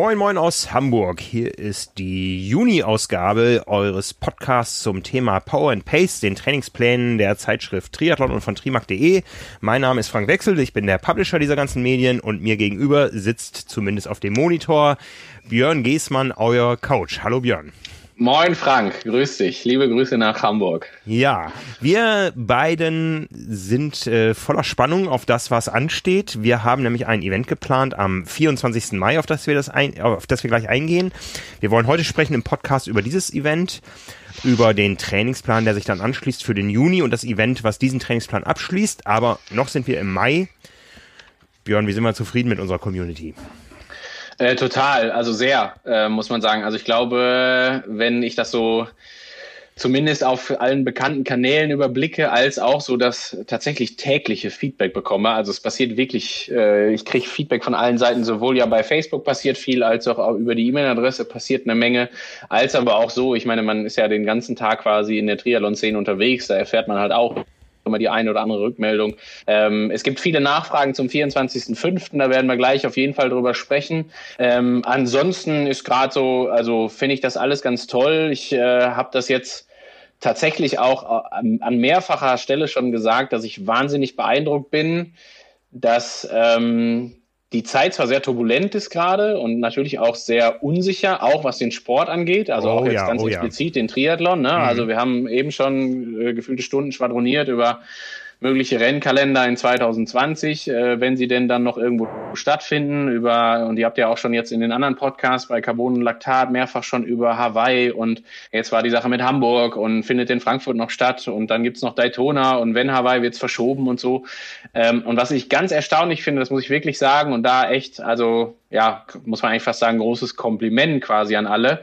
Moin Moin aus Hamburg. Hier ist die Juni-Ausgabe eures Podcasts zum Thema Power and Pace, den Trainingsplänen der Zeitschrift Triathlon und von trimark.de. Mein Name ist Frank Wechsel, ich bin der Publisher dieser ganzen Medien und mir gegenüber sitzt zumindest auf dem Monitor Björn Geßmann, euer Coach. Hallo Björn. Moin Frank, grüß dich. Liebe Grüße nach Hamburg. Ja, wir beiden sind äh, voller Spannung auf das, was ansteht. Wir haben nämlich ein Event geplant am 24. Mai, auf das wir das ein, auf das wir gleich eingehen. Wir wollen heute sprechen im Podcast über dieses Event, über den Trainingsplan, der sich dann anschließt für den Juni und das Event, was diesen Trainingsplan abschließt. Aber noch sind wir im Mai. Björn, wie sind wir zufrieden mit unserer Community? Äh, total, also sehr, äh, muss man sagen. Also ich glaube, wenn ich das so zumindest auf allen bekannten Kanälen überblicke, als auch so das tatsächlich tägliche Feedback bekomme. Also es passiert wirklich, äh, ich kriege Feedback von allen Seiten, sowohl ja bei Facebook passiert viel, als auch über die E-Mail-Adresse passiert eine Menge, als aber auch so, ich meine, man ist ja den ganzen Tag quasi in der Triathlon-Szene unterwegs, da erfährt man halt auch immer die eine oder andere Rückmeldung. Ähm, es gibt viele Nachfragen zum 24.05., da werden wir gleich auf jeden Fall drüber sprechen. Ähm, ansonsten ist gerade so, also finde ich das alles ganz toll. Ich äh, habe das jetzt tatsächlich auch an, an, mehrfacher Stelle schon gesagt, dass ich wahnsinnig beeindruckt bin, dass ähm, die Zeit zwar sehr turbulent ist gerade und natürlich auch sehr unsicher, auch was den Sport angeht, also oh, auch jetzt ja, ganz oh, explizit ja. den Triathlon. Ne? Mhm. Also wir haben eben schon äh, gefühlte Stunden schwadroniert über mögliche Rennkalender in 2020, äh, wenn sie denn dann noch irgendwo stattfinden. Über und ihr habt ja auch schon jetzt in den anderen Podcasts bei Carbon und Laktat mehrfach schon über Hawaii und jetzt war die Sache mit Hamburg und findet in Frankfurt noch statt und dann gibt's noch Daytona und wenn Hawaii wird's verschoben und so. Ähm, und was ich ganz erstaunlich finde, das muss ich wirklich sagen und da echt, also ja, muss man eigentlich fast sagen, großes Kompliment quasi an alle.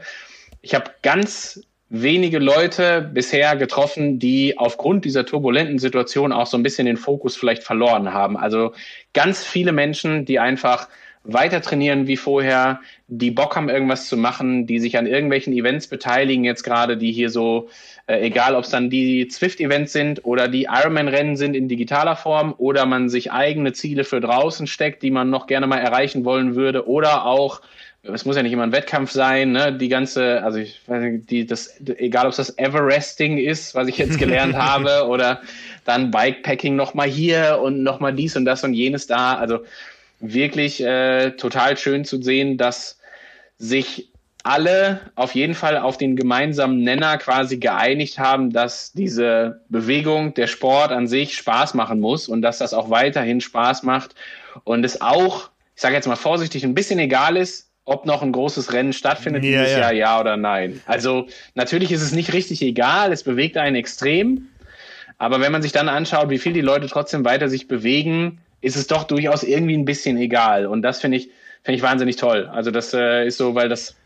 Ich habe ganz wenige Leute bisher getroffen, die aufgrund dieser turbulenten Situation auch so ein bisschen den Fokus vielleicht verloren haben. Also ganz viele Menschen, die einfach weiter trainieren wie vorher, die Bock haben, irgendwas zu machen, die sich an irgendwelchen Events beteiligen, jetzt gerade, die hier so, äh, egal ob es dann die Zwift-Events sind oder die Ironman-Rennen sind in digitaler Form oder man sich eigene Ziele für draußen steckt, die man noch gerne mal erreichen wollen würde oder auch es muss ja nicht immer ein Wettkampf sein, ne? Die ganze, also ich weiß nicht, die, das, egal ob es das Everesting ist, was ich jetzt gelernt habe, oder dann Bikepacking nochmal hier und nochmal dies und das und jenes da. Also wirklich äh, total schön zu sehen, dass sich alle auf jeden Fall auf den gemeinsamen Nenner quasi geeinigt haben, dass diese Bewegung, der Sport an sich Spaß machen muss und dass das auch weiterhin Spaß macht und es auch, ich sage jetzt mal vorsichtig, ein bisschen egal ist, ob noch ein großes Rennen stattfindet ja, dieses ja. Jahr, ja oder nein. Also natürlich ist es nicht richtig egal, es bewegt einen extrem. Aber wenn man sich dann anschaut, wie viel die Leute trotzdem weiter sich bewegen, ist es doch durchaus irgendwie ein bisschen egal. Und das finde ich, finde ich wahnsinnig toll. Also das äh, ist so, weil das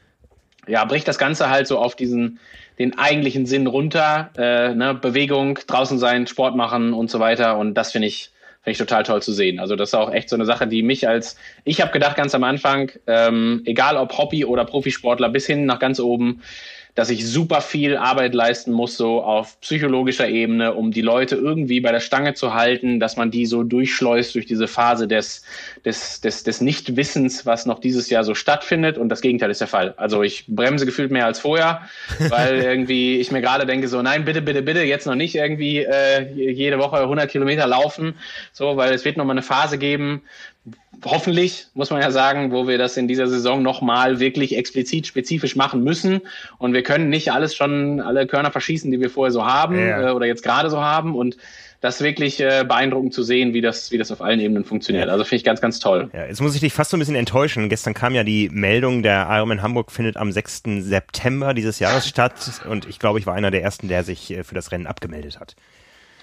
ja bricht das Ganze halt so auf diesen den eigentlichen Sinn runter. Äh, ne? Bewegung, draußen sein, Sport machen und so weiter. Und das finde ich Finde ich total toll zu sehen. Also das ist auch echt so eine Sache, die mich als, ich habe gedacht ganz am Anfang, ähm, egal ob Hobby oder Profisportler bis hin nach ganz oben, dass ich super viel Arbeit leisten muss, so auf psychologischer Ebene, um die Leute irgendwie bei der Stange zu halten, dass man die so durchschleust durch diese Phase des, des, des, des Nichtwissens, was noch dieses Jahr so stattfindet. Und das Gegenteil ist der Fall. Also ich bremse gefühlt mehr als vorher, weil irgendwie ich mir gerade denke, so nein, bitte, bitte, bitte, jetzt noch nicht irgendwie äh, jede Woche 100 Kilometer laufen, so, weil es wird noch mal eine Phase geben, hoffentlich, muss man ja sagen, wo wir das in dieser Saison nochmal wirklich explizit spezifisch machen müssen. Und wir können nicht alles schon, alle Körner verschießen, die wir vorher so haben ja. äh, oder jetzt gerade so haben. Und das wirklich äh, beeindruckend zu sehen, wie das, wie das auf allen Ebenen funktioniert. Also finde ich ganz, ganz toll. Ja, jetzt muss ich dich fast so ein bisschen enttäuschen. Gestern kam ja die Meldung, der Ironman Hamburg findet am 6. September dieses Jahres statt. Und ich glaube, ich war einer der ersten, der sich äh, für das Rennen abgemeldet hat.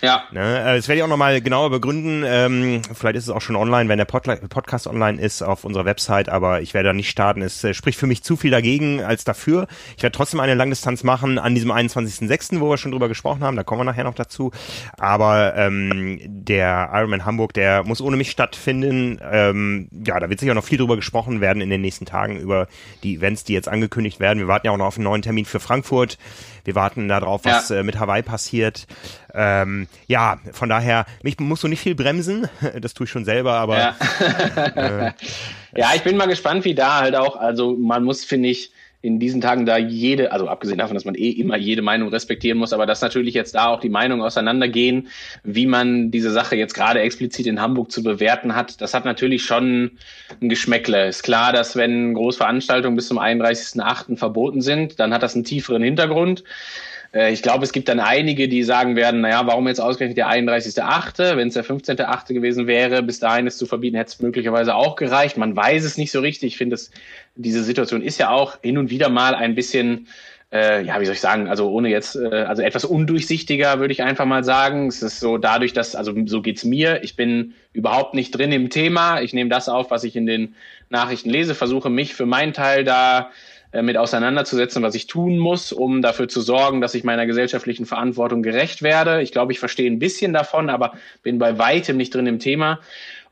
Ja. Ne, äh, das werde ich auch nochmal genauer begründen. Ähm, vielleicht ist es auch schon online, wenn der Pod Podcast online ist auf unserer Website, aber ich werde da nicht starten. Es äh, spricht für mich zu viel dagegen als dafür. Ich werde trotzdem eine Langdistanz machen an diesem 21.06., wo wir schon drüber gesprochen haben. Da kommen wir nachher noch dazu. Aber ähm, der Ironman Hamburg, der muss ohne mich stattfinden. Ähm, ja, da wird sicher noch viel drüber gesprochen werden in den nächsten Tagen über die Events, die jetzt angekündigt werden. Wir warten ja auch noch auf einen neuen Termin für Frankfurt. Wir warten darauf, was ja. äh, mit Hawaii passiert. Ähm, ähm, ja, von daher, mich musst du nicht viel bremsen, das tue ich schon selber, aber. Ja, äh, ja ich bin mal gespannt, wie da halt auch, also man muss, finde ich, in diesen Tagen da jede, also abgesehen davon, dass man eh immer jede Meinung respektieren muss, aber dass natürlich jetzt da auch die Meinungen auseinandergehen, wie man diese Sache jetzt gerade explizit in Hamburg zu bewerten hat, das hat natürlich schon ein Geschmäckle. Ist klar, dass wenn Großveranstaltungen bis zum 31.8. verboten sind, dann hat das einen tieferen Hintergrund. Äh, ich glaube, es gibt dann einige, die sagen werden, naja, warum jetzt ausgerechnet der 31.8., wenn es der 15.8. gewesen wäre, bis dahin es zu verbieten, hätte es möglicherweise auch gereicht. Man weiß es nicht so richtig. Ich finde, diese Situation ist ja auch hin und wieder mal ein bisschen äh, ja, wie soll ich sagen, also ohne jetzt, äh, also etwas undurchsichtiger, würde ich einfach mal sagen. Es ist so dadurch, dass, also so geht's mir, ich bin überhaupt nicht drin im Thema. Ich nehme das auf, was ich in den Nachrichten lese, versuche mich für meinen Teil da äh, mit auseinanderzusetzen, was ich tun muss, um dafür zu sorgen, dass ich meiner gesellschaftlichen Verantwortung gerecht werde. Ich glaube, ich verstehe ein bisschen davon, aber bin bei weitem nicht drin im Thema.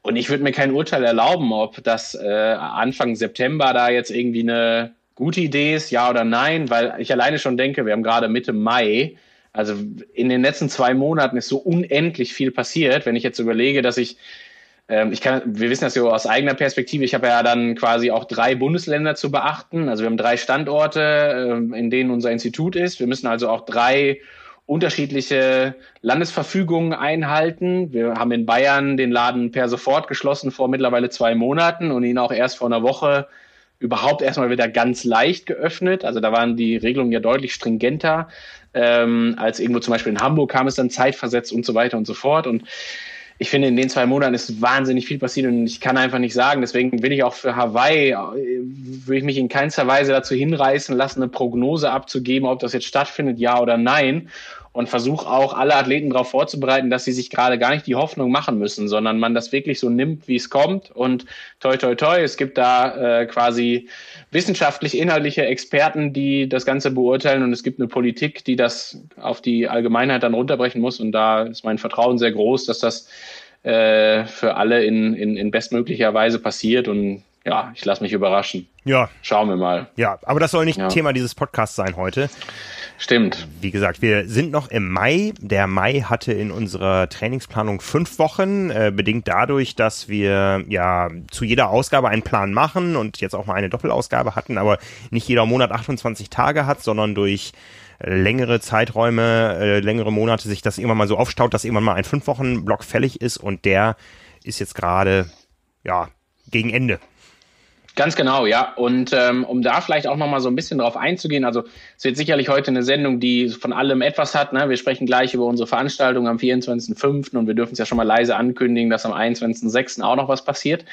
Und ich würde mir kein Urteil erlauben, ob das äh, Anfang September da jetzt irgendwie eine gute Idee ist, ja oder nein, weil ich alleine schon denke, wir haben gerade Mitte Mai. Also in den letzten zwei Monaten ist so unendlich viel passiert. Wenn ich jetzt überlege, dass ich ähm, ich kann, wir wissen das ja aus eigener Perspektive. Ich habe ja dann quasi auch drei Bundesländer zu beachten. Also wir haben drei Standorte, ähm, in denen unser Institut ist. Wir müssen also auch drei unterschiedliche Landesverfügungen einhalten. Wir haben in Bayern den Laden per sofort geschlossen vor mittlerweile zwei Monaten und ihn auch erst vor einer Woche überhaupt erstmal wieder ganz leicht geöffnet. Also da waren die Regelungen ja deutlich stringenter ähm, als irgendwo zum Beispiel in Hamburg kam es dann zeitversetzt und so weiter und so fort. Und ich finde, in den zwei Monaten ist wahnsinnig viel passiert und ich kann einfach nicht sagen. Deswegen will ich auch für Hawaii, äh, würde ich mich in keinster Weise dazu hinreißen lassen, eine Prognose abzugeben, ob das jetzt stattfindet, ja oder nein und versuche auch alle Athleten darauf vorzubereiten, dass sie sich gerade gar nicht die Hoffnung machen müssen, sondern man das wirklich so nimmt, wie es kommt. Und toi, toi, toi, es gibt da äh, quasi wissenschaftlich inhaltliche Experten, die das Ganze beurteilen und es gibt eine Politik, die das auf die Allgemeinheit dann runterbrechen muss. Und da ist mein Vertrauen sehr groß, dass das äh, für alle in, in, in bestmöglicher Weise passiert und ja, ich lasse mich überraschen. Ja. Schauen wir mal. Ja, aber das soll nicht ja. Thema dieses Podcasts sein heute. Stimmt. Wie gesagt, wir sind noch im Mai. Der Mai hatte in unserer Trainingsplanung fünf Wochen, äh, bedingt dadurch, dass wir ja zu jeder Ausgabe einen Plan machen und jetzt auch mal eine Doppelausgabe hatten, aber nicht jeder Monat 28 Tage hat, sondern durch längere Zeiträume, äh, längere Monate sich das irgendwann mal so aufstaut, dass irgendwann mal ein fünf Wochen Block fällig ist und der ist jetzt gerade ja gegen Ende. Ganz genau, ja. Und ähm, um da vielleicht auch nochmal so ein bisschen drauf einzugehen, also es wird sicherlich heute eine Sendung, die von allem etwas hat. Ne? Wir sprechen gleich über unsere Veranstaltung am 24.05. und wir dürfen es ja schon mal leise ankündigen, dass am 21.06. auch noch was passiert.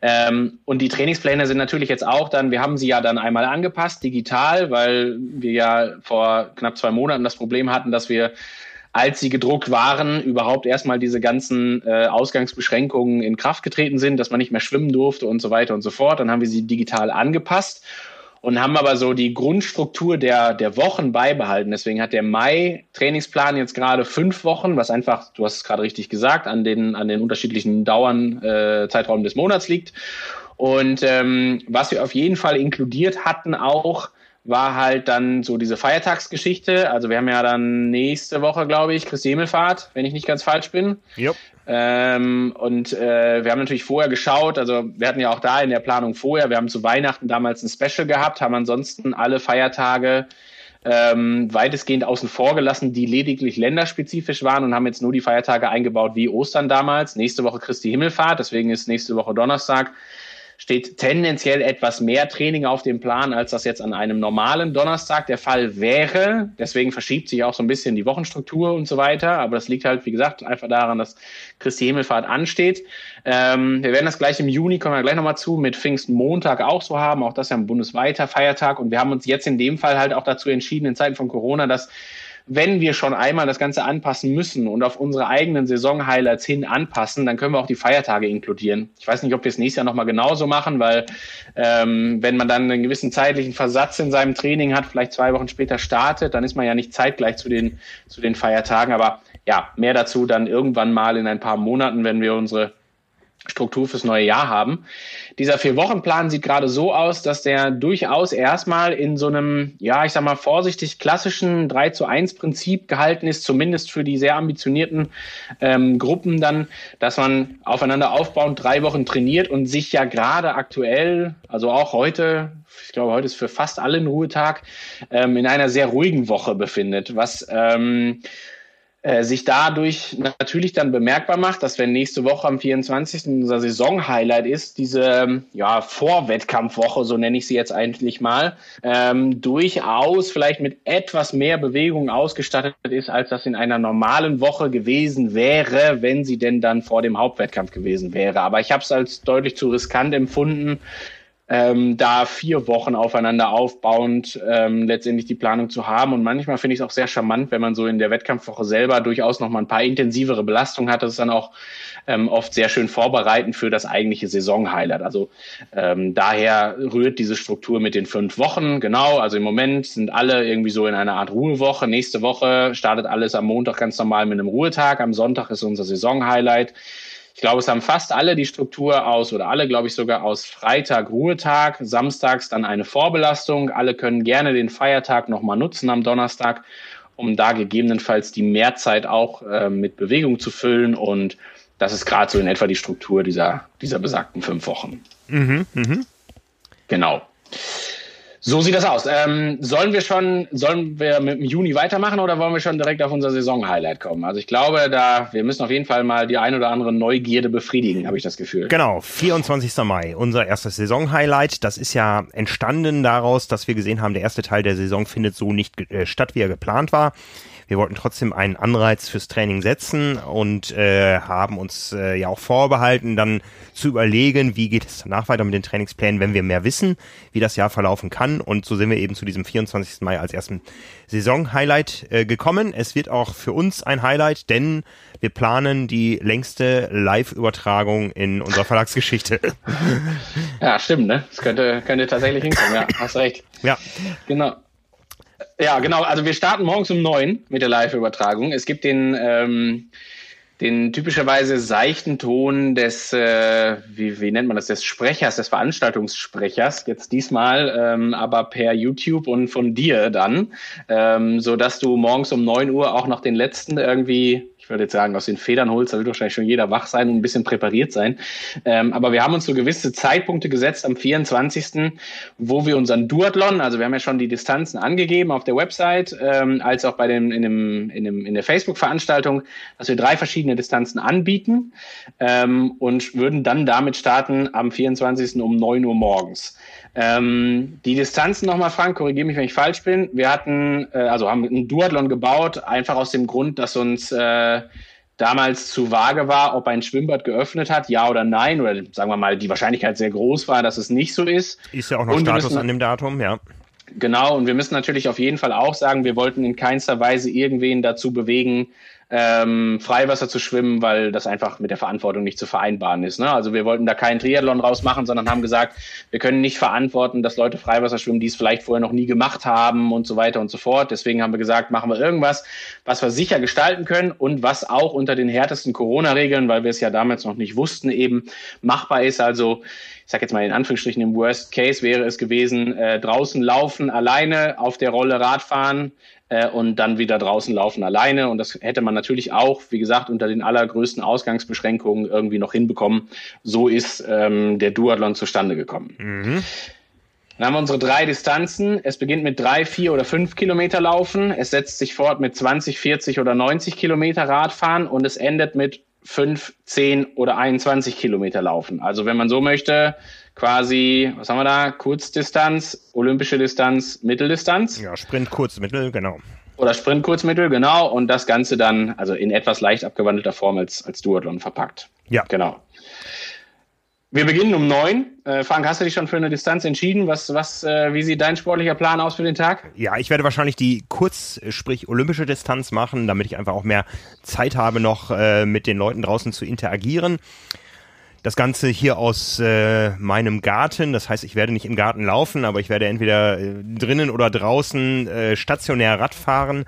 Ähm, und die Trainingspläne sind natürlich jetzt auch dann, wir haben sie ja dann einmal angepasst, digital, weil wir ja vor knapp zwei Monaten das Problem hatten, dass wir als sie gedruckt waren, überhaupt erstmal diese ganzen äh, Ausgangsbeschränkungen in Kraft getreten sind, dass man nicht mehr schwimmen durfte und so weiter und so fort. Dann haben wir sie digital angepasst und haben aber so die Grundstruktur der, der Wochen beibehalten. Deswegen hat der Mai-Trainingsplan jetzt gerade fünf Wochen, was einfach, du hast es gerade richtig gesagt, an den, an den unterschiedlichen Dauern, äh, Zeitraum des Monats liegt. Und ähm, was wir auf jeden Fall inkludiert hatten auch, war halt dann so diese Feiertagsgeschichte. Also wir haben ja dann nächste Woche, glaube ich, Christi Himmelfahrt, wenn ich nicht ganz falsch bin. Yep. Ähm, und äh, wir haben natürlich vorher geschaut, also wir hatten ja auch da in der Planung vorher, wir haben zu Weihnachten damals ein Special gehabt, haben ansonsten alle Feiertage ähm, weitestgehend außen vor gelassen, die lediglich länderspezifisch waren und haben jetzt nur die Feiertage eingebaut wie Ostern damals. Nächste Woche Christi Himmelfahrt, deswegen ist nächste Woche Donnerstag steht tendenziell etwas mehr Training auf dem Plan, als das jetzt an einem normalen Donnerstag der Fall wäre. Deswegen verschiebt sich auch so ein bisschen die Wochenstruktur und so weiter. Aber das liegt halt, wie gesagt, einfach daran, dass Christi Himmelfahrt ansteht. Ähm, wir werden das gleich im Juni, kommen wir gleich nochmal zu, mit Pfingstmontag auch so haben. Auch das ist ja ein bundesweiter Feiertag. Und wir haben uns jetzt in dem Fall halt auch dazu entschieden, in Zeiten von Corona, dass wenn wir schon einmal das Ganze anpassen müssen und auf unsere eigenen Saison-Highlights hin anpassen, dann können wir auch die Feiertage inkludieren. Ich weiß nicht, ob wir es nächstes Jahr nochmal genauso machen, weil ähm, wenn man dann einen gewissen zeitlichen Versatz in seinem Training hat, vielleicht zwei Wochen später startet, dann ist man ja nicht zeitgleich zu den, zu den Feiertagen. Aber ja, mehr dazu dann irgendwann mal in ein paar Monaten, wenn wir unsere Struktur fürs neue Jahr haben. Dieser Vier-Wochen-Plan sieht gerade so aus, dass der durchaus erstmal in so einem, ja, ich sag mal vorsichtig klassischen 3 zu 1 Prinzip gehalten ist, zumindest für die sehr ambitionierten ähm, Gruppen dann, dass man aufeinander aufbauend drei Wochen trainiert und sich ja gerade aktuell, also auch heute, ich glaube, heute ist für fast alle ein Ruhetag, ähm, in einer sehr ruhigen Woche befindet, was ähm, äh, sich dadurch natürlich dann bemerkbar macht, dass wenn nächste Woche am 24. unser Saisonhighlight ist, diese ja, Vorwettkampfwoche, so nenne ich sie jetzt eigentlich mal, ähm, durchaus vielleicht mit etwas mehr Bewegung ausgestattet ist, als das in einer normalen Woche gewesen wäre, wenn sie denn dann vor dem Hauptwettkampf gewesen wäre. Aber ich habe es als deutlich zu riskant empfunden, ähm, da vier Wochen aufeinander aufbauend ähm, letztendlich die Planung zu haben. Und manchmal finde ich es auch sehr charmant, wenn man so in der Wettkampfwoche selber durchaus noch mal ein paar intensivere Belastungen hat. Das ist dann auch ähm, oft sehr schön vorbereitend für das eigentliche Saisonhighlight. Also ähm, daher rührt diese Struktur mit den fünf Wochen. Genau, also im Moment sind alle irgendwie so in einer Art Ruhewoche. Nächste Woche startet alles am Montag ganz normal mit einem Ruhetag. Am Sonntag ist unser Saisonhighlight. Ich glaube, es haben fast alle die Struktur aus oder alle, glaube ich, sogar aus Freitag Ruhetag, samstags dann eine Vorbelastung. Alle können gerne den Feiertag nochmal nutzen am Donnerstag, um da gegebenenfalls die Mehrzeit auch äh, mit Bewegung zu füllen. Und das ist gerade so in etwa die Struktur dieser, dieser besagten fünf Wochen. Mhm, mh. Genau. So sieht das aus. Ähm, sollen wir schon, sollen wir mit dem Juni weitermachen oder wollen wir schon direkt auf unser Saisonhighlight kommen? Also ich glaube, da wir müssen auf jeden Fall mal die ein oder andere Neugierde befriedigen, habe ich das Gefühl. Genau, 24. Mai, unser erstes Saisonhighlight. Das ist ja entstanden daraus, dass wir gesehen haben, der erste Teil der Saison findet so nicht äh, statt, wie er geplant war. Wir wollten trotzdem einen Anreiz fürs Training setzen und äh, haben uns äh, ja auch vorbehalten, dann zu überlegen, wie geht es danach weiter mit den Trainingsplänen, wenn wir mehr wissen, wie das Jahr verlaufen kann. Und so sind wir eben zu diesem 24. Mai als ersten Saison-Highlight äh, gekommen. Es wird auch für uns ein Highlight, denn wir planen die längste Live-Übertragung in unserer Verlagsgeschichte. Ja, stimmt, ne? Das könnte, könnte tatsächlich hinkommen, ja, hast recht. Ja. Genau. Ja, genau. Also wir starten morgens um neun mit der Live-Übertragung. Es gibt den, ähm, den typischerweise seichten Ton des, äh, wie, wie nennt man das, des Sprechers, des Veranstaltungssprechers, jetzt diesmal, ähm, aber per YouTube und von dir dann, ähm, so du morgens um neun Uhr auch noch den letzten irgendwie ich würde jetzt sagen, aus den Federn holst, da wird wahrscheinlich schon jeder wach sein und ein bisschen präpariert sein. Ähm, aber wir haben uns so gewisse Zeitpunkte gesetzt am 24., wo wir unseren Duathlon, also wir haben ja schon die Distanzen angegeben auf der Website, ähm, als auch bei dem, in, dem, in, dem, in der Facebook-Veranstaltung, dass wir drei verschiedene Distanzen anbieten ähm, und würden dann damit starten am 24. um 9 Uhr morgens. Ähm, die Distanzen nochmal, Frank, korrigiere mich, wenn ich falsch bin. Wir hatten, äh, also haben einen Duathlon gebaut, einfach aus dem Grund, dass uns äh, damals zu vage war, ob ein Schwimmbad geöffnet hat, ja oder nein, oder sagen wir mal, die Wahrscheinlichkeit sehr groß war, dass es nicht so ist. Ist ja auch noch und Status müssen, an dem Datum, ja. Genau, und wir müssen natürlich auf jeden Fall auch sagen, wir wollten in keinster Weise irgendwen dazu bewegen, ähm, Freiwasser zu schwimmen, weil das einfach mit der Verantwortung nicht zu vereinbaren ist. Ne? Also wir wollten da keinen Triathlon rausmachen, sondern haben gesagt, wir können nicht verantworten, dass Leute Freiwasser schwimmen, die es vielleicht vorher noch nie gemacht haben und so weiter und so fort. Deswegen haben wir gesagt, machen wir irgendwas, was wir sicher gestalten können und was auch unter den härtesten Corona-Regeln, weil wir es ja damals noch nicht wussten, eben machbar ist. Also ich sage jetzt mal in Anführungsstrichen, im Worst Case wäre es gewesen, äh, draußen laufen, alleine auf der Rolle Radfahren, äh, und dann wieder draußen laufen alleine. Und das hätte man natürlich auch, wie gesagt, unter den allergrößten Ausgangsbeschränkungen irgendwie noch hinbekommen. So ist ähm, der Duathlon zustande gekommen. Mhm. Dann haben wir unsere drei Distanzen. Es beginnt mit drei, vier oder fünf Kilometer Laufen. Es setzt sich fort mit 20, 40 oder 90 Kilometer Radfahren und es endet mit fünf, zehn oder 21 Kilometer Laufen. Also wenn man so möchte, quasi, was haben wir da? Kurzdistanz, olympische Distanz, Mitteldistanz. Ja, Sprint, Kurz, Mittel, genau. Oder Sprint, Kurz, Mittel, genau. Und das Ganze dann, also in etwas leicht abgewandelter Form als, als Duathlon verpackt. Ja. Genau. Wir beginnen um neun. Äh, Frank, hast du dich schon für eine Distanz entschieden? Was, was, äh, wie sieht dein sportlicher Plan aus für den Tag? Ja, ich werde wahrscheinlich die kurz, sprich olympische Distanz machen, damit ich einfach auch mehr Zeit habe, noch äh, mit den Leuten draußen zu interagieren. Das Ganze hier aus äh, meinem Garten. Das heißt, ich werde nicht im Garten laufen, aber ich werde entweder äh, drinnen oder draußen äh, stationär Rad fahren.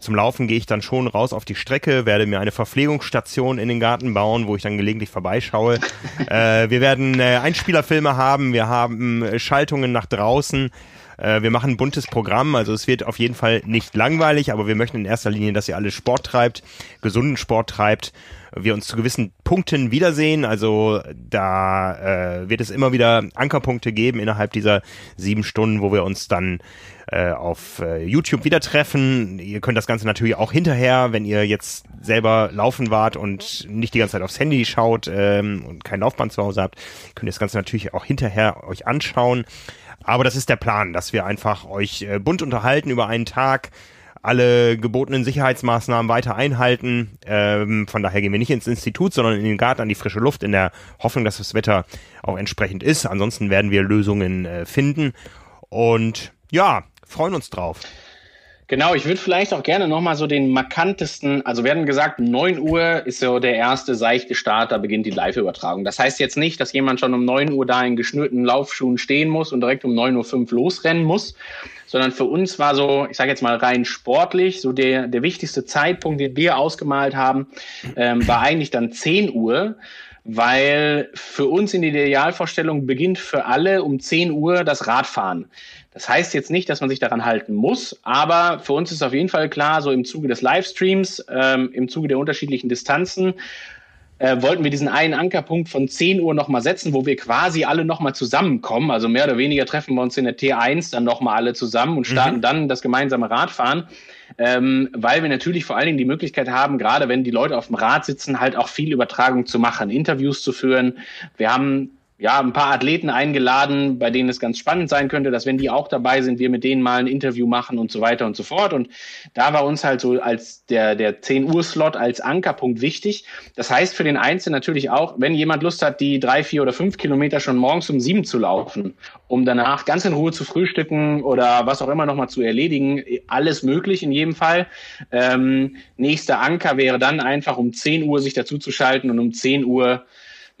zum Laufen gehe ich dann schon raus auf die Strecke, werde mir eine Verpflegungsstation in den Garten bauen, wo ich dann gelegentlich vorbeischaue. äh, wir werden äh, Einspielerfilme haben, wir haben äh, Schaltungen nach draußen. Äh, wir machen ein buntes Programm, also es wird auf jeden Fall nicht langweilig, aber wir möchten in erster Linie, dass ihr alle Sport treibt, gesunden Sport treibt wir uns zu gewissen Punkten wiedersehen. Also da äh, wird es immer wieder Ankerpunkte geben innerhalb dieser sieben Stunden, wo wir uns dann äh, auf äh, YouTube wieder treffen. Ihr könnt das Ganze natürlich auch hinterher, wenn ihr jetzt selber laufen wart und nicht die ganze Zeit aufs Handy schaut ähm, und kein Laufband zu Hause habt, könnt ihr das Ganze natürlich auch hinterher euch anschauen. Aber das ist der Plan, dass wir einfach euch äh, bunt unterhalten über einen Tag, alle gebotenen Sicherheitsmaßnahmen weiter einhalten. Ähm, von daher gehen wir nicht ins Institut, sondern in den Garten an die frische Luft, in der Hoffnung, dass das Wetter auch entsprechend ist. Ansonsten werden wir Lösungen äh, finden. Und ja, freuen uns drauf. Genau, ich würde vielleicht auch gerne nochmal so den markantesten, also hatten gesagt, 9 Uhr ist so der erste seichte Start, da beginnt die Live-Übertragung. Das heißt jetzt nicht, dass jemand schon um 9 Uhr da in geschnürten Laufschuhen stehen muss und direkt um 9.05 Uhr losrennen muss, sondern für uns war so, ich sage jetzt mal rein sportlich, so der, der wichtigste Zeitpunkt, den wir ausgemalt haben, ähm, war eigentlich dann 10 Uhr weil für uns in der Idealvorstellung beginnt für alle um 10 Uhr das Radfahren. Das heißt jetzt nicht, dass man sich daran halten muss, aber für uns ist auf jeden Fall klar, so im Zuge des Livestreams, ähm, im Zuge der unterschiedlichen Distanzen, äh, wollten wir diesen einen Ankerpunkt von 10 Uhr nochmal setzen, wo wir quasi alle nochmal zusammenkommen. Also mehr oder weniger treffen wir uns in der T1 dann nochmal alle zusammen und starten mhm. dann das gemeinsame Radfahren. Ähm, weil wir natürlich vor allen Dingen die Möglichkeit haben, gerade wenn die Leute auf dem Rad sitzen, halt auch viel Übertragung zu machen, Interviews zu führen. Wir haben ja, ein paar Athleten eingeladen, bei denen es ganz spannend sein könnte, dass wenn die auch dabei sind, wir mit denen mal ein Interview machen und so weiter und so fort. Und da war uns halt so als der, der 10 Uhr Slot als Ankerpunkt wichtig. Das heißt für den Einzelnen natürlich auch, wenn jemand Lust hat, die drei, vier oder fünf Kilometer schon morgens um sieben zu laufen, um danach ganz in Ruhe zu frühstücken oder was auch immer nochmal zu erledigen, alles möglich in jedem Fall. Ähm, nächster Anker wäre dann einfach um 10 Uhr sich dazu zu schalten und um 10 Uhr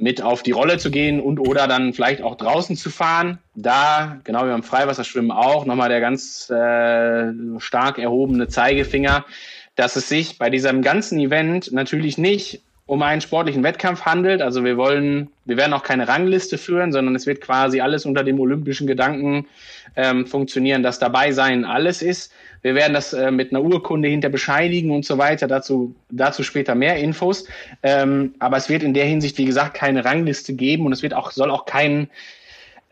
mit auf die Rolle zu gehen und oder dann vielleicht auch draußen zu fahren. Da, genau wie beim Freiwasserschwimmen auch, nochmal der ganz äh, stark erhobene Zeigefinger, dass es sich bei diesem ganzen Event natürlich nicht um einen sportlichen Wettkampf handelt. Also wir wollen, wir werden auch keine Rangliste führen, sondern es wird quasi alles unter dem olympischen Gedanken ähm, funktionieren, dass dabei sein alles ist. Wir werden das äh, mit einer Urkunde hinter bescheinigen und so weiter. Dazu, dazu später mehr Infos. Ähm, aber es wird in der Hinsicht, wie gesagt, keine Rangliste geben und es wird auch, soll auch kein,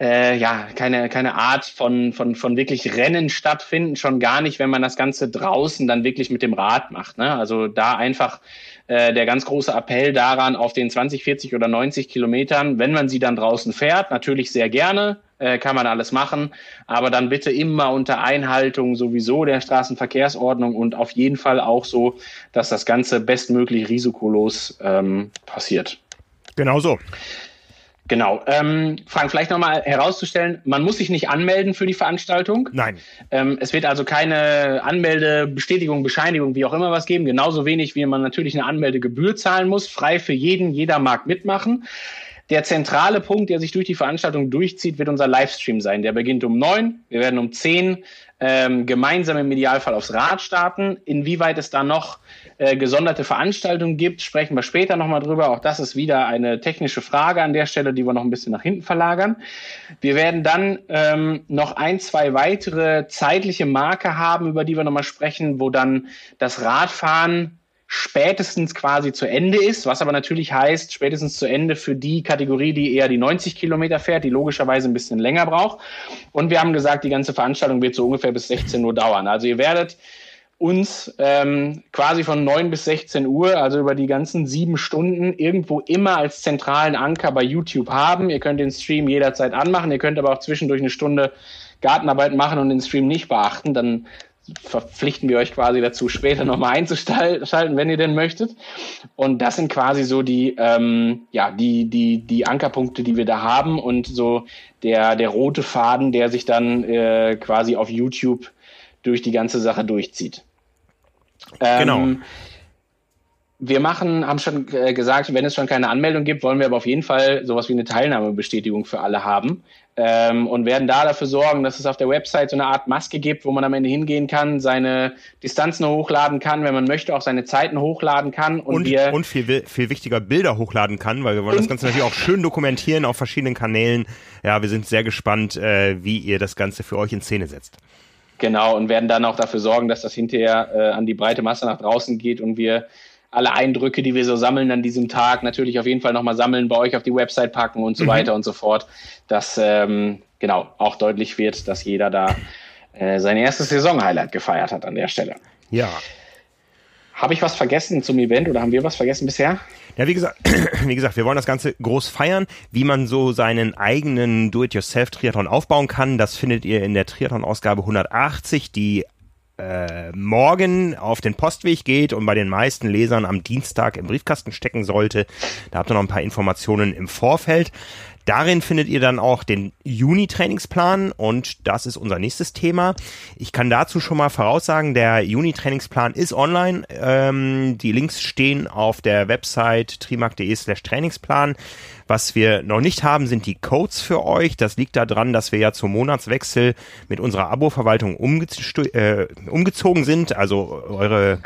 äh, ja, keine, keine Art von, von, von wirklich Rennen stattfinden, schon gar nicht, wenn man das Ganze draußen dann wirklich mit dem Rad macht. Ne? Also da einfach äh, der ganz große Appell daran, auf den 20, 40 oder 90 Kilometern, wenn man sie dann draußen fährt, natürlich sehr gerne, äh, kann man alles machen, aber dann bitte immer unter Einhaltung sowieso der Straßenverkehrsordnung und auf jeden Fall auch so, dass das Ganze bestmöglich risikolos ähm, passiert. Genau so. Genau. Ähm, Frank, vielleicht nochmal herauszustellen, man muss sich nicht anmelden für die Veranstaltung. Nein. Ähm, es wird also keine Anmeldebestätigung, Bescheinigung, wie auch immer was geben. Genauso wenig, wie man natürlich eine Anmeldegebühr zahlen muss. Frei für jeden, jeder mag mitmachen. Der zentrale Punkt, der sich durch die Veranstaltung durchzieht, wird unser Livestream sein. Der beginnt um neun. Wir werden um zehn ähm, gemeinsam im Idealfall aufs Rad starten. Inwieweit es da noch äh, gesonderte Veranstaltungen gibt, sprechen wir später nochmal drüber. Auch das ist wieder eine technische Frage an der Stelle, die wir noch ein bisschen nach hinten verlagern. Wir werden dann ähm, noch ein, zwei weitere zeitliche Marke haben, über die wir nochmal sprechen, wo dann das Radfahren spätestens quasi zu Ende ist, was aber natürlich heißt, spätestens zu Ende für die Kategorie, die eher die 90 Kilometer fährt, die logischerweise ein bisschen länger braucht. Und wir haben gesagt, die ganze Veranstaltung wird so ungefähr bis 16 Uhr dauern. Also ihr werdet uns ähm, quasi von 9 bis 16 Uhr, also über die ganzen sieben Stunden, irgendwo immer als zentralen Anker bei YouTube haben. Ihr könnt den Stream jederzeit anmachen, ihr könnt aber auch zwischendurch eine Stunde Gartenarbeit machen und den Stream nicht beachten. Dann verpflichten wir euch quasi dazu, später nochmal einzuschalten, wenn ihr denn möchtet. Und das sind quasi so die, ähm, ja, die, die, die Ankerpunkte, die wir da haben und so der, der rote Faden, der sich dann äh, quasi auf YouTube durch die ganze Sache durchzieht. Ähm, genau. Wir machen, haben schon äh, gesagt, wenn es schon keine Anmeldung gibt, wollen wir aber auf jeden Fall sowas wie eine Teilnahmebestätigung für alle haben. ähm, und werden da dafür sorgen, dass es auf der Website so eine Art Maske gibt, wo man am Ende hingehen kann, seine Distanzen hochladen kann, wenn man möchte, auch seine Zeiten hochladen kann. Und, und, wir und viel, viel wichtiger Bilder hochladen kann, weil wir wollen das Ganze natürlich auch schön dokumentieren auf verschiedenen Kanälen. Ja, wir sind sehr gespannt, äh, wie ihr das Ganze für euch in Szene setzt. Genau, und werden dann auch dafür sorgen, dass das hinterher äh, an die breite Masse nach draußen geht und wir alle Eindrücke, die wir so sammeln an diesem Tag, natürlich auf jeden Fall nochmal sammeln, bei euch auf die Website packen und so mhm. weiter und so fort, dass ähm, genau auch deutlich wird, dass jeder da äh, sein erstes Saison-Highlight gefeiert hat an der Stelle. Ja. Habe ich was vergessen zum Event oder haben wir was vergessen bisher? Ja, wie gesagt, wie gesagt, wir wollen das Ganze groß feiern. Wie man so seinen eigenen Do-it-yourself-Triathlon aufbauen kann, das findet ihr in der Triathlon-Ausgabe 180, die äh, morgen auf den Postweg geht und bei den meisten Lesern am Dienstag im Briefkasten stecken sollte. Da habt ihr noch ein paar Informationen im Vorfeld. Darin findet ihr dann auch den Juni-Trainingsplan und das ist unser nächstes Thema. Ich kann dazu schon mal voraussagen, der Juni-Trainingsplan ist online. Ähm, die Links stehen auf der Website trimark.de slash Trainingsplan. Was wir noch nicht haben, sind die Codes für euch. Das liegt daran, dass wir ja zum Monatswechsel mit unserer Abo-Verwaltung umge äh, umgezogen sind. Also eure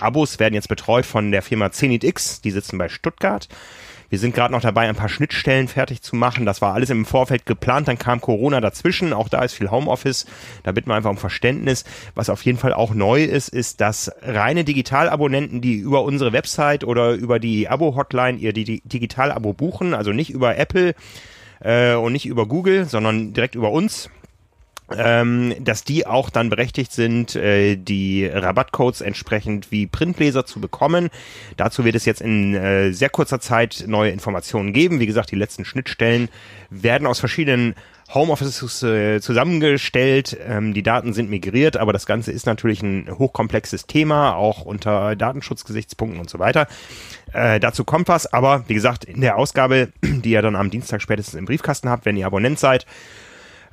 Abos werden jetzt betreut von der Firma Zenit Die sitzen bei Stuttgart. Wir sind gerade noch dabei, ein paar Schnittstellen fertig zu machen. Das war alles im Vorfeld geplant. Dann kam Corona dazwischen. Auch da ist viel Homeoffice. Da bitten wir einfach um Verständnis. Was auf jeden Fall auch neu ist, ist, dass reine Digitalabonnenten, die über unsere Website oder über die Abo-Hotline ihr Digital-Abo buchen, also nicht über Apple, äh, und nicht über Google, sondern direkt über uns, ähm, dass die auch dann berechtigt sind, äh, die Rabattcodes entsprechend wie Printleser zu bekommen. Dazu wird es jetzt in äh, sehr kurzer Zeit neue Informationen geben. Wie gesagt, die letzten Schnittstellen werden aus verschiedenen Homeoffices äh, zusammengestellt. Ähm, die Daten sind migriert, aber das Ganze ist natürlich ein hochkomplexes Thema, auch unter Datenschutzgesichtspunkten und so weiter. Äh, dazu kommt was, aber wie gesagt, in der Ausgabe, die ihr dann am Dienstag spätestens im Briefkasten habt, wenn ihr Abonnent seid,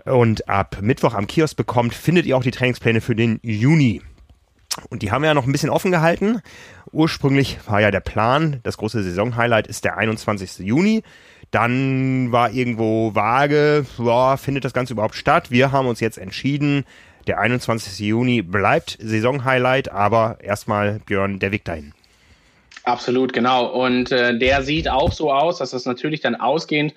und ab Mittwoch am Kiosk bekommt, findet ihr auch die Trainingspläne für den Juni. Und die haben wir ja noch ein bisschen offen gehalten. Ursprünglich war ja der Plan, das große Saisonhighlight ist der 21. Juni. Dann war irgendwo vage, boah, findet das Ganze überhaupt statt? Wir haben uns jetzt entschieden, der 21. Juni bleibt Saisonhighlight, aber erstmal Björn, der Weg dahin. Absolut, genau. Und äh, der sieht auch so aus, dass das natürlich dann ausgehend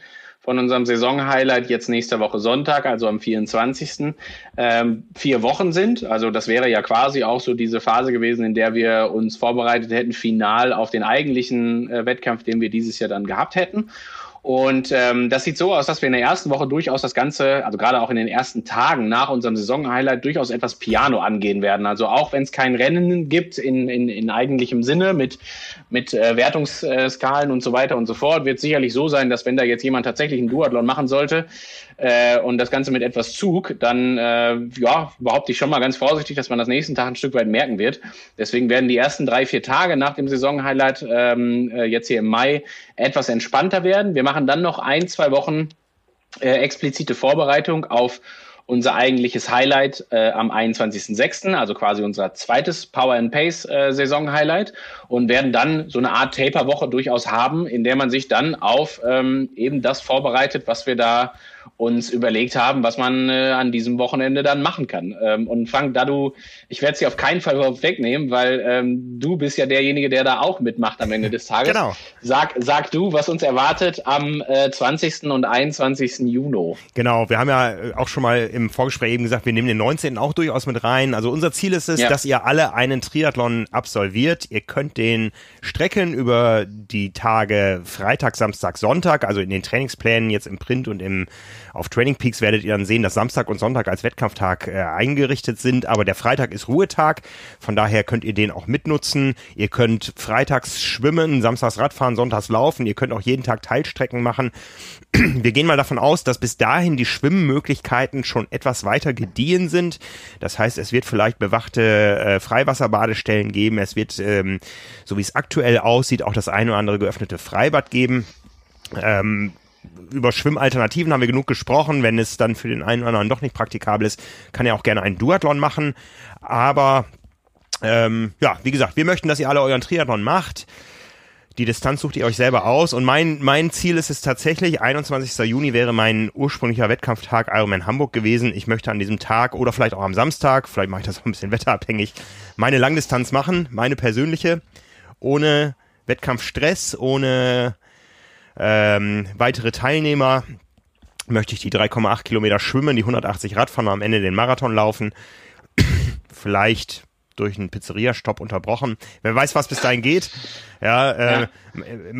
von unserem Saisonhighlight jetzt nächste Woche Sonntag, also am 24. Ähm, vier Wochen sind. Also das wäre ja quasi auch so diese Phase gewesen, in der wir uns vorbereitet hätten, final auf den eigentlichen äh, Wettkampf, den wir dieses Jahr dann gehabt hätten. Und ähm, das sieht so aus, dass wir in der ersten Woche durchaus das Ganze, also gerade auch in den ersten Tagen nach unserem Saisonhighlight, durchaus etwas Piano angehen werden. Also auch wenn es kein Rennen gibt in, in, in eigentlichem Sinne mit, mit äh, Wertungsskalen und so weiter und so fort, wird sicherlich so sein, dass wenn da jetzt jemand tatsächlich einen Duathlon machen sollte, äh, und das Ganze mit etwas Zug, dann äh, ja, behaupte ich schon mal ganz vorsichtig, dass man das nächsten Tag ein Stück weit merken wird. Deswegen werden die ersten drei, vier Tage nach dem Saisonhighlight ähm, äh, jetzt hier im Mai etwas entspannter werden. Wir machen dann noch ein, zwei Wochen äh, explizite Vorbereitung auf unser eigentliches Highlight äh, am 21.06., also quasi unser zweites Power and Pace äh, Saison Highlight und werden dann so eine Art Taper-Woche durchaus haben, in der man sich dann auf ähm, eben das vorbereitet, was wir da uns überlegt haben, was man äh, an diesem Wochenende dann machen kann. Ähm, und Frank, da du, ich werde sie auf keinen Fall wegnehmen, weil ähm, du bist ja derjenige, der da auch mitmacht am Ende des Tages. Genau. Sag, sag du, was uns erwartet am äh, 20. und 21. Juni. Genau, wir haben ja äh, auch schon mal im Vorgespräch eben gesagt, wir nehmen den 19. auch durchaus mit rein. Also unser Ziel ist es, ja. dass ihr alle einen Triathlon absolviert. Ihr könnt den strecken über die Tage Freitag, Samstag, Sonntag, also in den Trainingsplänen jetzt im Print und im auf Training Peaks werdet ihr dann sehen, dass Samstag und Sonntag als Wettkampftag äh, eingerichtet sind, aber der Freitag ist Ruhetag. Von daher könnt ihr den auch mitnutzen. Ihr könnt freitags schwimmen, samstags Radfahren, sonntags laufen. Ihr könnt auch jeden Tag Teilstrecken machen. Wir gehen mal davon aus, dass bis dahin die Schwimmmöglichkeiten schon etwas weiter gediehen sind. Das heißt, es wird vielleicht bewachte äh, Freiwasserbadestellen geben. Es wird, ähm, so wie es aktuell aussieht, auch das eine oder andere geöffnete Freibad geben. Ähm, über Schwimmalternativen haben wir genug gesprochen. Wenn es dann für den einen oder anderen doch nicht praktikabel ist, kann er auch gerne einen Duathlon machen. Aber ähm, ja, wie gesagt, wir möchten, dass ihr alle euren Triathlon macht. die Distanz sucht ihr euch selber aus und mein, mein Ziel ist es tatsächlich, 21. Juni wäre mein ursprünglicher Wettkampftag Ironman Hamburg gewesen. Ich möchte an diesem Tag oder vielleicht auch am Samstag, vielleicht mache ich das auch ein bisschen wetterabhängig, meine Langdistanz machen, meine persönliche, ohne Wettkampfstress, ohne ähm, weitere Teilnehmer möchte ich die 3,8 Kilometer schwimmen, die 180 Radfahren und am Ende den Marathon laufen. Vielleicht durch einen Pizzeria-Stopp unterbrochen. Wer weiß, was bis dahin geht. Ja, äh, ja.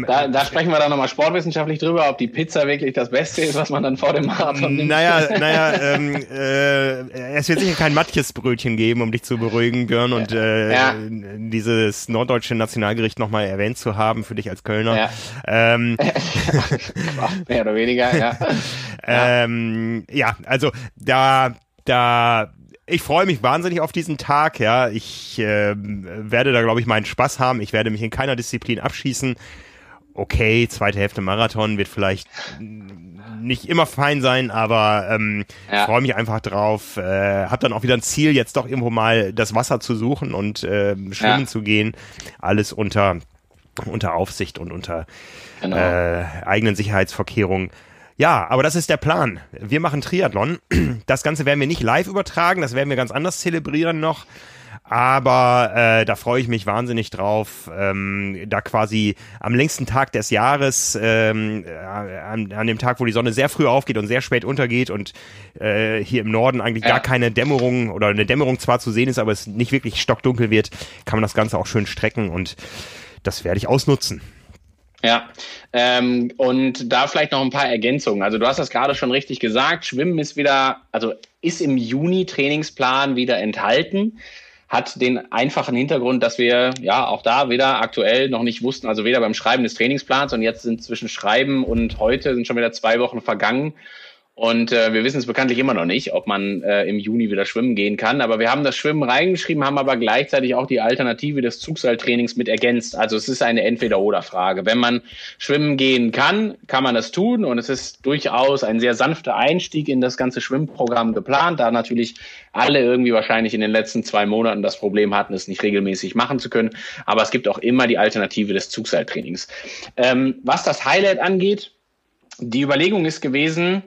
Da, da sprechen wir dann nochmal sportwissenschaftlich drüber, ob die Pizza wirklich das Beste ist, was man dann vor dem Marathon nimmt. Naja, naja, ähm, äh, es wird sicher kein Matjesbrötchen geben, um dich zu beruhigen, Björn, und äh, ja. dieses norddeutsche Nationalgericht nochmal erwähnt zu haben für dich als Kölner. Ja. Ähm, Mehr oder weniger, ja. Ähm, ja, also da, da ich freue mich wahnsinnig auf diesen Tag. Ja, ich äh, werde da, glaube ich, meinen Spaß haben. Ich werde mich in keiner Disziplin abschießen. Okay, zweite Hälfte Marathon wird vielleicht nicht immer fein sein, aber ähm, ja. freue mich einfach drauf. Äh, hab dann auch wieder ein Ziel, jetzt doch irgendwo mal das Wasser zu suchen und äh, schwimmen ja. zu gehen. Alles unter unter Aufsicht und unter genau. äh, eigenen Sicherheitsvorkehrungen. Ja, aber das ist der Plan. Wir machen Triathlon. Das Ganze werden wir nicht live übertragen, das werden wir ganz anders zelebrieren noch. Aber äh, da freue ich mich wahnsinnig drauf, ähm, da quasi am längsten Tag des Jahres, ähm, äh, an, an dem Tag, wo die Sonne sehr früh aufgeht und sehr spät untergeht und äh, hier im Norden eigentlich ja. gar keine Dämmerung oder eine Dämmerung zwar zu sehen ist, aber es nicht wirklich stockdunkel wird, kann man das Ganze auch schön strecken und das werde ich ausnutzen. Ja, ähm, und da vielleicht noch ein paar Ergänzungen. Also du hast das gerade schon richtig gesagt, Schwimmen ist wieder, also ist im Juni Trainingsplan wieder enthalten, hat den einfachen Hintergrund, dass wir ja auch da wieder aktuell noch nicht wussten, also weder beim Schreiben des Trainingsplans und jetzt sind zwischen Schreiben und heute sind schon wieder zwei Wochen vergangen und äh, wir wissen es bekanntlich immer noch nicht, ob man äh, im Juni wieder schwimmen gehen kann. Aber wir haben das Schwimmen reingeschrieben, haben aber gleichzeitig auch die Alternative des Zugseiltrainings mit ergänzt. Also es ist eine Entweder-Oder-Frage. Wenn man schwimmen gehen kann, kann man das tun. Und es ist durchaus ein sehr sanfter Einstieg in das ganze Schwimmprogramm geplant, da natürlich alle irgendwie wahrscheinlich in den letzten zwei Monaten das Problem hatten, es nicht regelmäßig machen zu können. Aber es gibt auch immer die Alternative des Zugseiltrainings. Ähm, was das Highlight angeht, die Überlegung ist gewesen,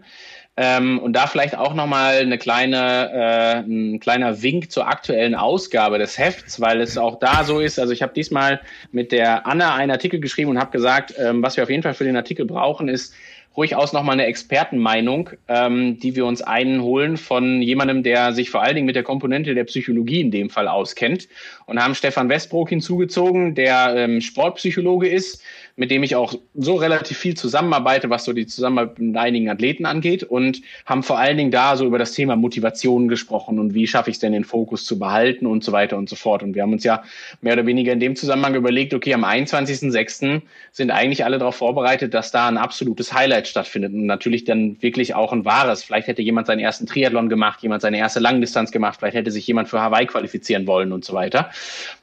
ähm, und da vielleicht auch nochmal eine kleine, äh, ein kleiner Wink zur aktuellen Ausgabe des Hefts, weil es auch da so ist. Also ich habe diesmal mit der Anna einen Artikel geschrieben und habe gesagt, ähm, was wir auf jeden Fall für den Artikel brauchen, ist durchaus nochmal eine Expertenmeinung, ähm, die wir uns einholen von jemandem, der sich vor allen Dingen mit der Komponente der Psychologie in dem Fall auskennt. Und haben Stefan Westbrook hinzugezogen, der ähm, Sportpsychologe ist, mit dem ich auch so relativ viel zusammenarbeite, was so die Zusammenarbeit mit einigen Athleten angeht und haben vor allen Dingen da so über das Thema Motivation gesprochen und wie schaffe ich es denn, den Fokus zu behalten und so weiter und so fort. Und wir haben uns ja mehr oder weniger in dem Zusammenhang überlegt, okay, am 21.06. sind eigentlich alle darauf vorbereitet, dass da ein absolutes Highlight stattfindet und natürlich dann wirklich auch ein wahres. Vielleicht hätte jemand seinen ersten Triathlon gemacht, jemand seine erste Langdistanz gemacht, vielleicht hätte sich jemand für Hawaii qualifizieren wollen und so weiter.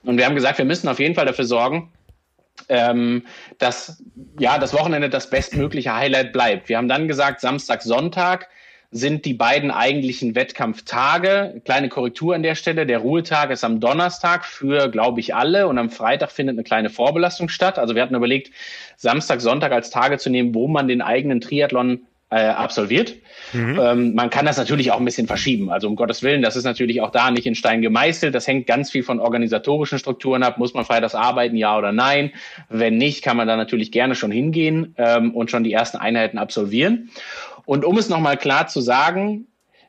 Und wir haben gesagt, wir müssen auf jeden Fall dafür sorgen, ähm, dass ja das Wochenende das bestmögliche Highlight bleibt. Wir haben dann gesagt, Samstag, Sonntag sind die beiden eigentlichen Wettkampftage. Kleine Korrektur an der Stelle. Der Ruhetag ist am Donnerstag für, glaube ich, alle und am Freitag findet eine kleine Vorbelastung statt. Also wir hatten überlegt, Samstag, Sonntag als Tage zu nehmen, wo man den eigenen Triathlon äh, absolviert. Mhm. Ähm, man kann das natürlich auch ein bisschen verschieben. Also um Gottes Willen, das ist natürlich auch da nicht in Stein gemeißelt. Das hängt ganz viel von organisatorischen Strukturen ab. Muss man freitags arbeiten, ja oder nein? Wenn nicht, kann man da natürlich gerne schon hingehen ähm, und schon die ersten Einheiten absolvieren. Und um es nochmal klar zu sagen,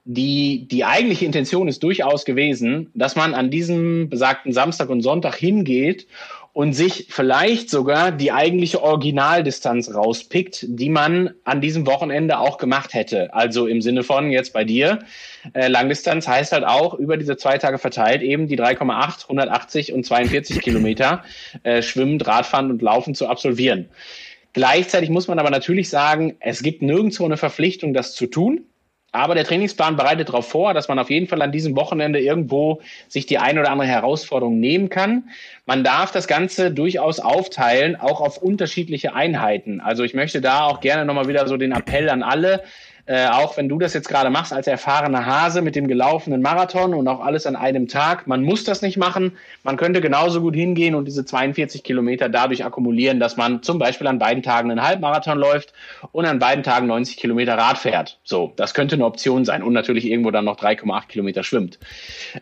die, die eigentliche Intention ist durchaus gewesen, dass man an diesem besagten Samstag und Sonntag hingeht und sich vielleicht sogar die eigentliche Originaldistanz rauspickt, die man an diesem Wochenende auch gemacht hätte. Also im Sinne von jetzt bei dir, äh, Langdistanz heißt halt auch über diese zwei Tage verteilt eben die 3,8, 180 und 42 Kilometer äh, Schwimmen, Radfahren und Laufen zu absolvieren. Gleichzeitig muss man aber natürlich sagen, es gibt nirgendwo eine Verpflichtung, das zu tun. Aber der Trainingsplan bereitet darauf vor, dass man auf jeden Fall an diesem Wochenende irgendwo sich die ein oder andere Herausforderung nehmen kann. Man darf das Ganze durchaus aufteilen, auch auf unterschiedliche Einheiten. Also ich möchte da auch gerne nochmal wieder so den Appell an alle äh, auch wenn du das jetzt gerade machst als erfahrener Hase mit dem gelaufenen Marathon und auch alles an einem Tag, man muss das nicht machen. Man könnte genauso gut hingehen und diese 42 Kilometer dadurch akkumulieren, dass man zum Beispiel an beiden Tagen einen Halbmarathon läuft und an beiden Tagen 90 Kilometer Rad fährt. So, das könnte eine Option sein und natürlich irgendwo dann noch 3,8 Kilometer schwimmt.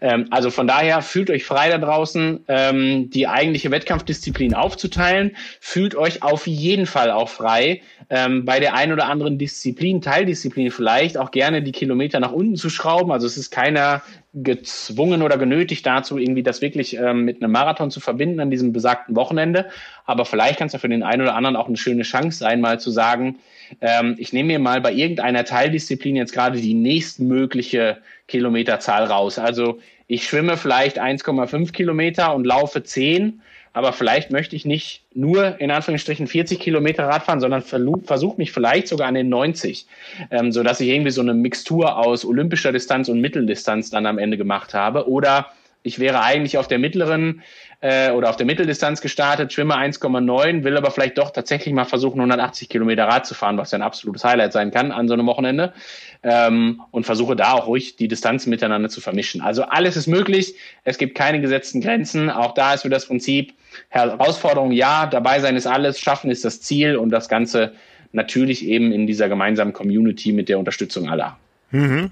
Ähm, also von daher fühlt euch frei da draußen, ähm, die eigentliche Wettkampfdisziplin aufzuteilen. Fühlt euch auf jeden Fall auch frei, ähm, bei der einen oder anderen Disziplin, Teildisziplin vielleicht, auch gerne die Kilometer nach unten zu schrauben. Also es ist keiner gezwungen oder genötigt dazu, irgendwie das wirklich ähm, mit einem Marathon zu verbinden an diesem besagten Wochenende. Aber vielleicht kann es ja für den einen oder anderen auch eine schöne Chance sein, mal zu sagen, ähm, ich nehme mir mal bei irgendeiner Teildisziplin jetzt gerade die nächstmögliche Kilometerzahl raus. Also ich schwimme vielleicht 1,5 Kilometer und laufe 10 aber vielleicht möchte ich nicht nur in Anführungsstrichen 40 Kilometer Radfahren, sondern versuche mich vielleicht sogar an den 90, ähm, so dass ich irgendwie so eine Mixtur aus olympischer Distanz und Mitteldistanz dann am Ende gemacht habe. Oder ich wäre eigentlich auf der mittleren äh, oder auf der Mitteldistanz gestartet, schwimme 1,9, will aber vielleicht doch tatsächlich mal versuchen, 180 Kilometer Rad zu fahren, was ja ein absolutes Highlight sein kann an so einem Wochenende. Ähm, und versuche da auch ruhig die Distanzen miteinander zu vermischen. Also alles ist möglich. Es gibt keine gesetzten Grenzen. Auch da ist wieder das Prinzip, Herausforderung ja, dabei sein ist alles, schaffen ist das Ziel und das Ganze natürlich eben in dieser gemeinsamen Community mit der Unterstützung aller. Mhm.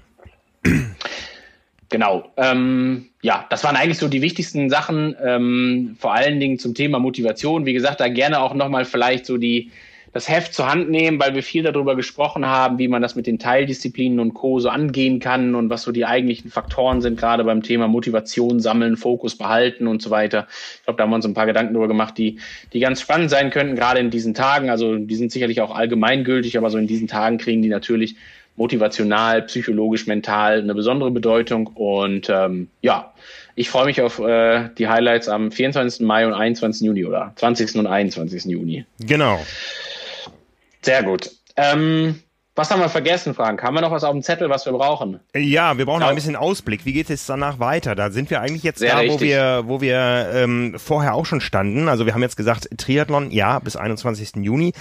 Genau. Ähm, ja, das waren eigentlich so die wichtigsten Sachen, ähm, vor allen Dingen zum Thema Motivation. Wie gesagt, da gerne auch nochmal vielleicht so die, das Heft zur Hand nehmen, weil wir viel darüber gesprochen haben, wie man das mit den Teildisziplinen und Co. so angehen kann und was so die eigentlichen Faktoren sind, gerade beim Thema Motivation sammeln, Fokus behalten und so weiter. Ich glaube, da haben wir uns ein paar Gedanken darüber gemacht, die, die ganz spannend sein könnten, gerade in diesen Tagen. Also die sind sicherlich auch allgemeingültig, aber so in diesen Tagen kriegen die natürlich motivational, psychologisch, mental eine besondere Bedeutung. Und ähm, ja, ich freue mich auf äh, die Highlights am 24. Mai und 21. Juni oder 20. und 21. Juni. Genau. Sehr gut. Ähm, was haben wir vergessen, Frank? Haben wir noch was auf dem Zettel, was wir brauchen? Ja, wir brauchen noch ein bisschen Ausblick. Wie geht es danach weiter? Da sind wir eigentlich jetzt Sehr da, richtig. wo wir, wo wir ähm, vorher auch schon standen. Also wir haben jetzt gesagt, Triathlon, ja, bis 21. Juni.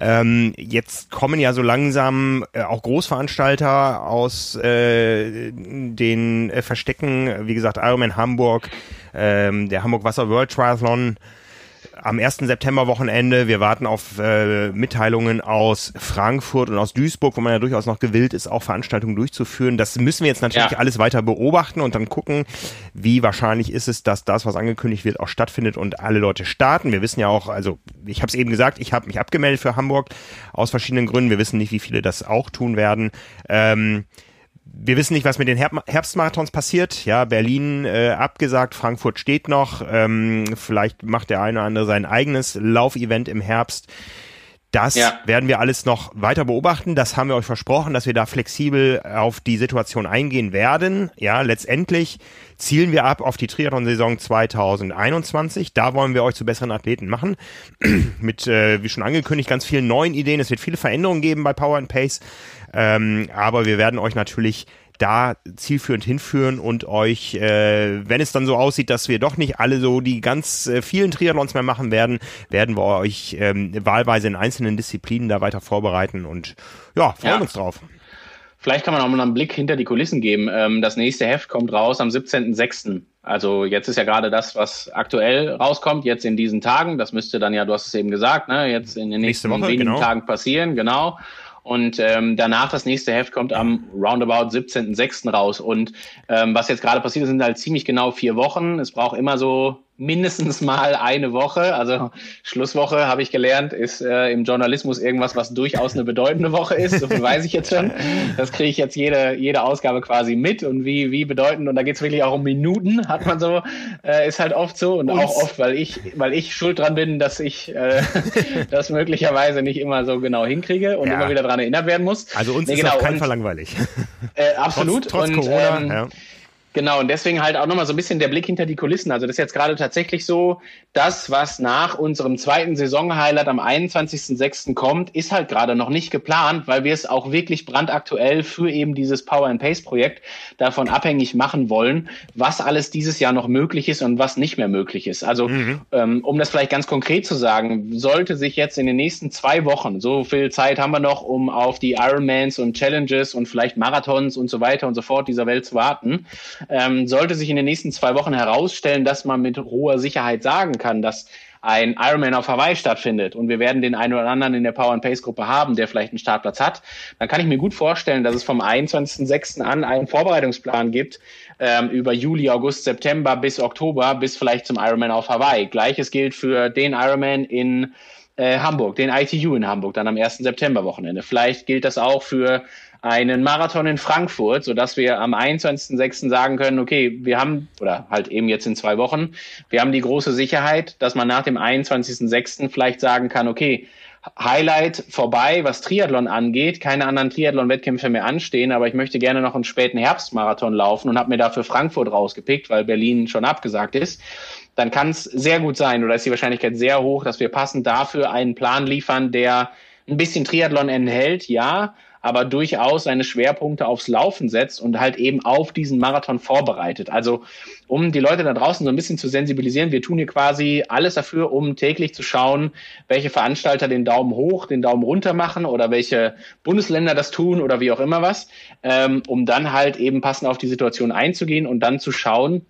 Ähm, jetzt kommen ja so langsam äh, auch Großveranstalter aus äh, den äh, Verstecken, wie gesagt, Ironman Hamburg, ähm, der Hamburg Wasser World Triathlon am 1. September-Wochenende. Wir warten auf äh, Mitteilungen aus Frankfurt und aus Duisburg, wo man ja durchaus noch gewillt ist, auch Veranstaltungen durchzuführen. Das müssen wir jetzt natürlich ja. alles weiter beobachten und dann gucken, wie wahrscheinlich ist es, dass das, was angekündigt wird, auch stattfindet und alle Leute starten. Wir wissen ja auch, also ich habe es eben gesagt, ich habe mich abgemeldet für Hamburg aus verschiedenen Gründen. Wir wissen nicht, wie viele das auch tun werden. Ähm, wir wissen nicht, was mit den Herbstmarathons passiert. Ja, Berlin äh, abgesagt, Frankfurt steht noch. Ähm, vielleicht macht der eine oder andere sein eigenes Laufevent im Herbst. Das ja. werden wir alles noch weiter beobachten. Das haben wir euch versprochen, dass wir da flexibel auf die Situation eingehen werden. Ja, letztendlich zielen wir ab auf die Triathlon-Saison 2021. Da wollen wir euch zu besseren Athleten machen. Mit, äh, wie schon angekündigt, ganz vielen neuen Ideen. Es wird viele Veränderungen geben bei Power and Pace. Ähm, aber wir werden euch natürlich da zielführend hinführen und euch, äh, wenn es dann so aussieht, dass wir doch nicht alle so die ganz äh, vielen Triathlons mehr machen werden, werden wir euch ähm, wahlweise in einzelnen Disziplinen da weiter vorbereiten und ja, freuen ja. uns drauf. Vielleicht kann man auch mal einen Blick hinter die Kulissen geben. Ähm, das nächste Heft kommt raus am 17.06. Also jetzt ist ja gerade das, was aktuell rauskommt, jetzt in diesen Tagen. Das müsste dann ja, du hast es eben gesagt, ne, jetzt in den nächsten Woche, wenigen genau. Tagen passieren, genau. Und ähm, danach das nächste Heft kommt am roundabout 17.06. raus. Und ähm, was jetzt gerade passiert, sind halt ziemlich genau vier Wochen. Es braucht immer so mindestens mal eine Woche. Also Schlusswoche habe ich gelernt, ist äh, im Journalismus irgendwas, was durchaus eine bedeutende Woche ist. So viel weiß ich jetzt schon. Das kriege ich jetzt jede, jede Ausgabe quasi mit und wie, wie bedeutend. Und da geht es wirklich auch um Minuten, hat man so, äh, ist halt oft so. Und, und auch oft, weil ich, weil ich schuld dran bin, dass ich äh, das möglicherweise nicht immer so genau hinkriege und ja. immer wieder dran erinnert werden muss. Also uns nee, ist genau, auf keinen Fall langweilig. Äh, absolut. Trotz, trotz und, Corona, ähm, ja Genau, und deswegen halt auch nochmal so ein bisschen der Blick hinter die Kulissen. Also das ist jetzt gerade tatsächlich so, das, was nach unserem zweiten Saisonhighlight am 21.06. kommt, ist halt gerade noch nicht geplant, weil wir es auch wirklich brandaktuell für eben dieses Power and Pace Projekt davon abhängig machen wollen, was alles dieses Jahr noch möglich ist und was nicht mehr möglich ist. Also mhm. ähm, um das vielleicht ganz konkret zu sagen, sollte sich jetzt in den nächsten zwei Wochen, so viel Zeit haben wir noch, um auf die Ironmans und Challenges und vielleicht Marathons und so weiter und so fort dieser Welt zu warten, ähm, sollte sich in den nächsten zwei Wochen herausstellen, dass man mit hoher Sicherheit sagen kann, dass ein Ironman auf Hawaii stattfindet und wir werden den einen oder anderen in der Power and Pace Gruppe haben, der vielleicht einen Startplatz hat, dann kann ich mir gut vorstellen, dass es vom 21.06. an einen Vorbereitungsplan gibt ähm, über Juli, August, September bis Oktober bis vielleicht zum Ironman auf Hawaii. Gleiches gilt für den Ironman in äh, Hamburg, den ITU in Hamburg, dann am 1. September Wochenende. Vielleicht gilt das auch für einen Marathon in Frankfurt, sodass wir am 21.06. sagen können, okay, wir haben, oder halt eben jetzt in zwei Wochen, wir haben die große Sicherheit, dass man nach dem 21.06. vielleicht sagen kann, okay, Highlight vorbei, was Triathlon angeht. Keine anderen Triathlon-Wettkämpfe mehr anstehen, aber ich möchte gerne noch einen späten Herbstmarathon laufen und habe mir dafür Frankfurt rausgepickt, weil Berlin schon abgesagt ist. Dann kann es sehr gut sein oder ist die Wahrscheinlichkeit sehr hoch, dass wir passend dafür einen Plan liefern, der ein bisschen Triathlon enthält, ja, aber durchaus seine Schwerpunkte aufs Laufen setzt und halt eben auf diesen Marathon vorbereitet. Also um die Leute da draußen so ein bisschen zu sensibilisieren, wir tun hier quasi alles dafür, um täglich zu schauen, welche Veranstalter den Daumen hoch, den Daumen runter machen oder welche Bundesländer das tun oder wie auch immer was, ähm, um dann halt eben passend auf die Situation einzugehen und dann zu schauen,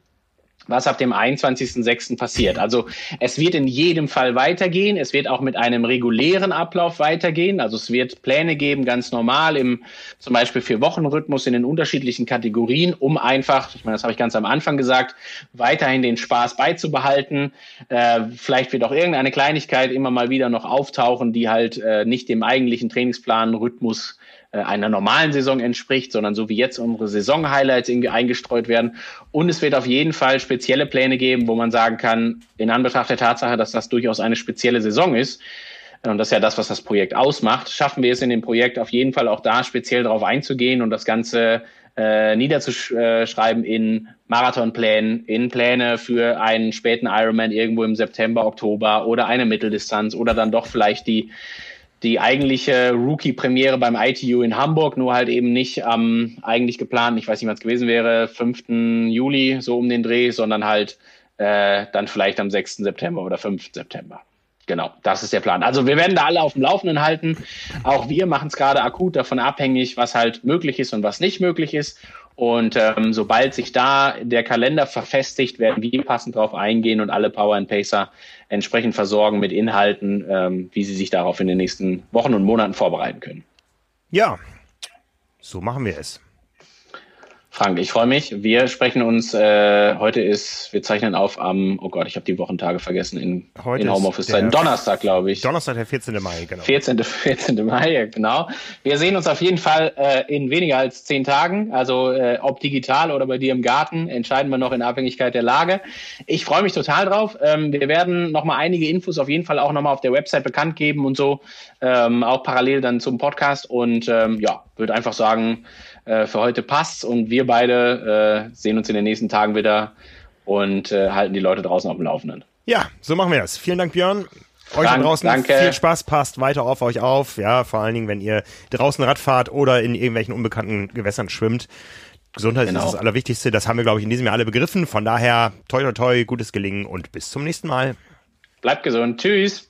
was ab dem 21.06. passiert. Also es wird in jedem Fall weitergehen. Es wird auch mit einem regulären Ablauf weitergehen. Also es wird Pläne geben, ganz normal im zum Beispiel vier Wochen Rhythmus in den unterschiedlichen Kategorien, um einfach, ich meine, das habe ich ganz am Anfang gesagt, weiterhin den Spaß beizubehalten. Äh, vielleicht wird auch irgendeine Kleinigkeit immer mal wieder noch auftauchen, die halt äh, nicht dem eigentlichen Trainingsplan Rhythmus einer normalen Saison entspricht, sondern so wie jetzt unsere Saison-Highlights irgendwie eingestreut werden. Und es wird auf jeden Fall spezielle Pläne geben, wo man sagen kann, in Anbetracht der Tatsache, dass das durchaus eine spezielle Saison ist, und das ist ja das, was das Projekt ausmacht, schaffen wir es in dem Projekt auf jeden Fall auch da speziell darauf einzugehen und das Ganze äh, niederzuschreiben in Marathonplänen, in Pläne für einen späten Ironman irgendwo im September, Oktober oder eine Mitteldistanz oder dann doch vielleicht die die eigentliche Rookie-Premiere beim ITU in Hamburg, nur halt eben nicht am ähm, eigentlich geplant, ich weiß nicht, was gewesen wäre, 5. Juli, so um den Dreh, sondern halt äh, dann vielleicht am 6. September oder 5. September. Genau, das ist der Plan. Also wir werden da alle auf dem Laufenden halten. Auch wir machen es gerade akut davon abhängig, was halt möglich ist und was nicht möglich ist. Und ähm, sobald sich da der Kalender verfestigt, werden wir passend darauf eingehen und alle Power and Pacer entsprechend versorgen mit Inhalten, ähm, wie sie sich darauf in den nächsten Wochen und Monaten vorbereiten können. Ja, so machen wir es. Frank, ich freue mich. Wir sprechen uns, äh, heute ist, wir zeichnen auf am, oh Gott, ich habe die Wochentage vergessen in, heute in Homeoffice-Zeiten. Donnerstag, glaube ich. Donnerstag, der 14. Mai, genau. 14. 14. Mai, genau. Wir sehen uns auf jeden Fall äh, in weniger als zehn Tagen. Also äh, ob digital oder bei dir im Garten, entscheiden wir noch in Abhängigkeit der Lage. Ich freue mich total drauf. Ähm, wir werden nochmal einige Infos auf jeden Fall auch nochmal auf der Website bekannt geben und so. Ähm, auch parallel dann zum Podcast. Und ähm, ja, würde einfach sagen, äh, für heute passt und wir beide äh, sehen uns in den nächsten Tagen wieder und äh, halten die Leute draußen auf dem Laufenden. Ja, so machen wir das. Vielen Dank, Björn. Euch Dank, da draußen danke. viel Spaß, passt weiter auf euch auf. Ja, vor allen Dingen, wenn ihr draußen Rad fahrt oder in irgendwelchen unbekannten Gewässern schwimmt. Gesundheit genau. ist das Allerwichtigste. Das haben wir, glaube ich, in diesem Jahr alle begriffen. Von daher, toi, toi, toi, gutes Gelingen und bis zum nächsten Mal. Bleibt gesund. Tschüss.